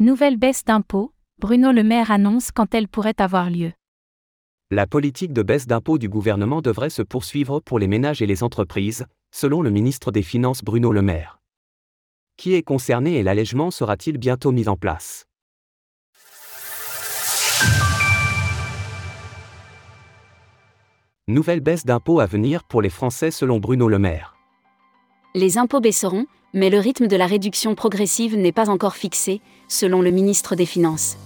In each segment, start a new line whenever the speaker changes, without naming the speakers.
Nouvelle baisse d'impôts, Bruno Le Maire annonce quand elle pourrait avoir lieu.
La politique de baisse d'impôts du gouvernement devrait se poursuivre pour les ménages et les entreprises, selon le ministre des Finances Bruno Le Maire. Qui est concerné et l'allègement sera-t-il bientôt mis en place? Nouvelle baisse d'impôts à venir pour les Français selon Bruno Le Maire.
Les impôts baisseront, mais le rythme de la réduction progressive n'est pas encore fixé, selon le ministre des Finances.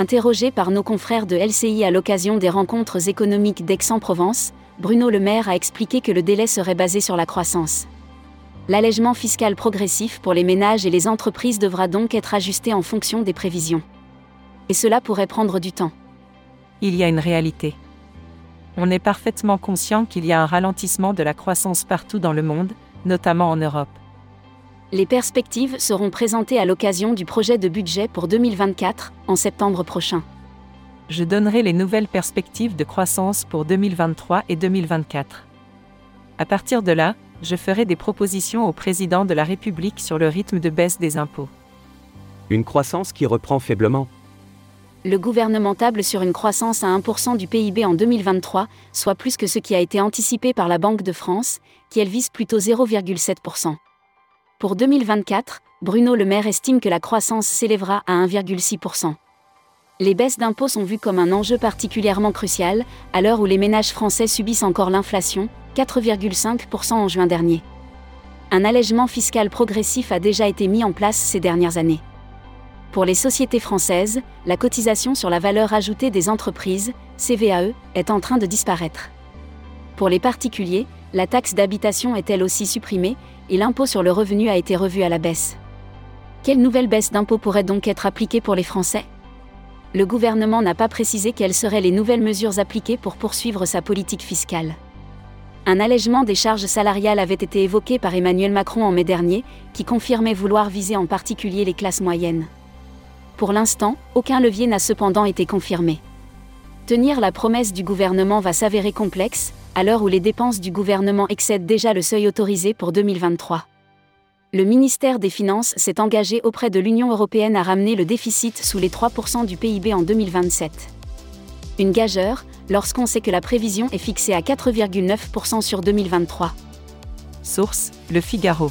Interrogé par nos confrères de LCI à l'occasion des rencontres économiques d'Aix-en-Provence, Bruno Le Maire a expliqué que le délai serait basé sur la croissance. L'allègement fiscal progressif pour les ménages et les entreprises devra donc être ajusté en fonction des prévisions. Et cela pourrait prendre du temps.
Il y a une réalité. On est parfaitement conscient qu'il y a un ralentissement de la croissance partout dans le monde, notamment en Europe.
Les perspectives seront présentées à l'occasion du projet de budget pour 2024, en septembre prochain.
Je donnerai les nouvelles perspectives de croissance pour 2023 et 2024. À partir de là, je ferai des propositions au président de la République sur le rythme de baisse des impôts.
Une croissance qui reprend faiblement.
Le gouvernement table sur une croissance à 1% du PIB en 2023, soit plus que ce qui a été anticipé par la Banque de France, qui elle vise plutôt 0,7%. Pour 2024, Bruno Le Maire estime que la croissance s'élèvera à 1,6%. Les baisses d'impôts sont vues comme un enjeu particulièrement crucial, à l'heure où les ménages français subissent encore l'inflation, 4,5% en juin dernier. Un allègement fiscal progressif a déjà été mis en place ces dernières années. Pour les sociétés françaises, la cotisation sur la valeur ajoutée des entreprises, CVAE, est en train de disparaître. Pour les particuliers, la taxe d'habitation est elle aussi supprimée, et l'impôt sur le revenu a été revu à la baisse. Quelle nouvelle baisse d'impôt pourrait donc être appliquée pour les Français? Le gouvernement n'a pas précisé quelles seraient les nouvelles mesures appliquées pour poursuivre sa politique fiscale. Un allègement des charges salariales avait été évoqué par Emmanuel Macron en mai dernier, qui confirmait vouloir viser en particulier les classes moyennes. Pour l'instant, aucun levier n'a cependant été confirmé. Tenir la promesse du gouvernement va s'avérer complexe, à l'heure où les dépenses du gouvernement excèdent déjà le seuil autorisé pour 2023. Le ministère des Finances s'est engagé auprès de l'Union européenne à ramener le déficit sous les 3% du PIB en 2027. Une gageure, lorsqu'on sait que la prévision est fixée à 4,9% sur 2023.
Source Le Figaro.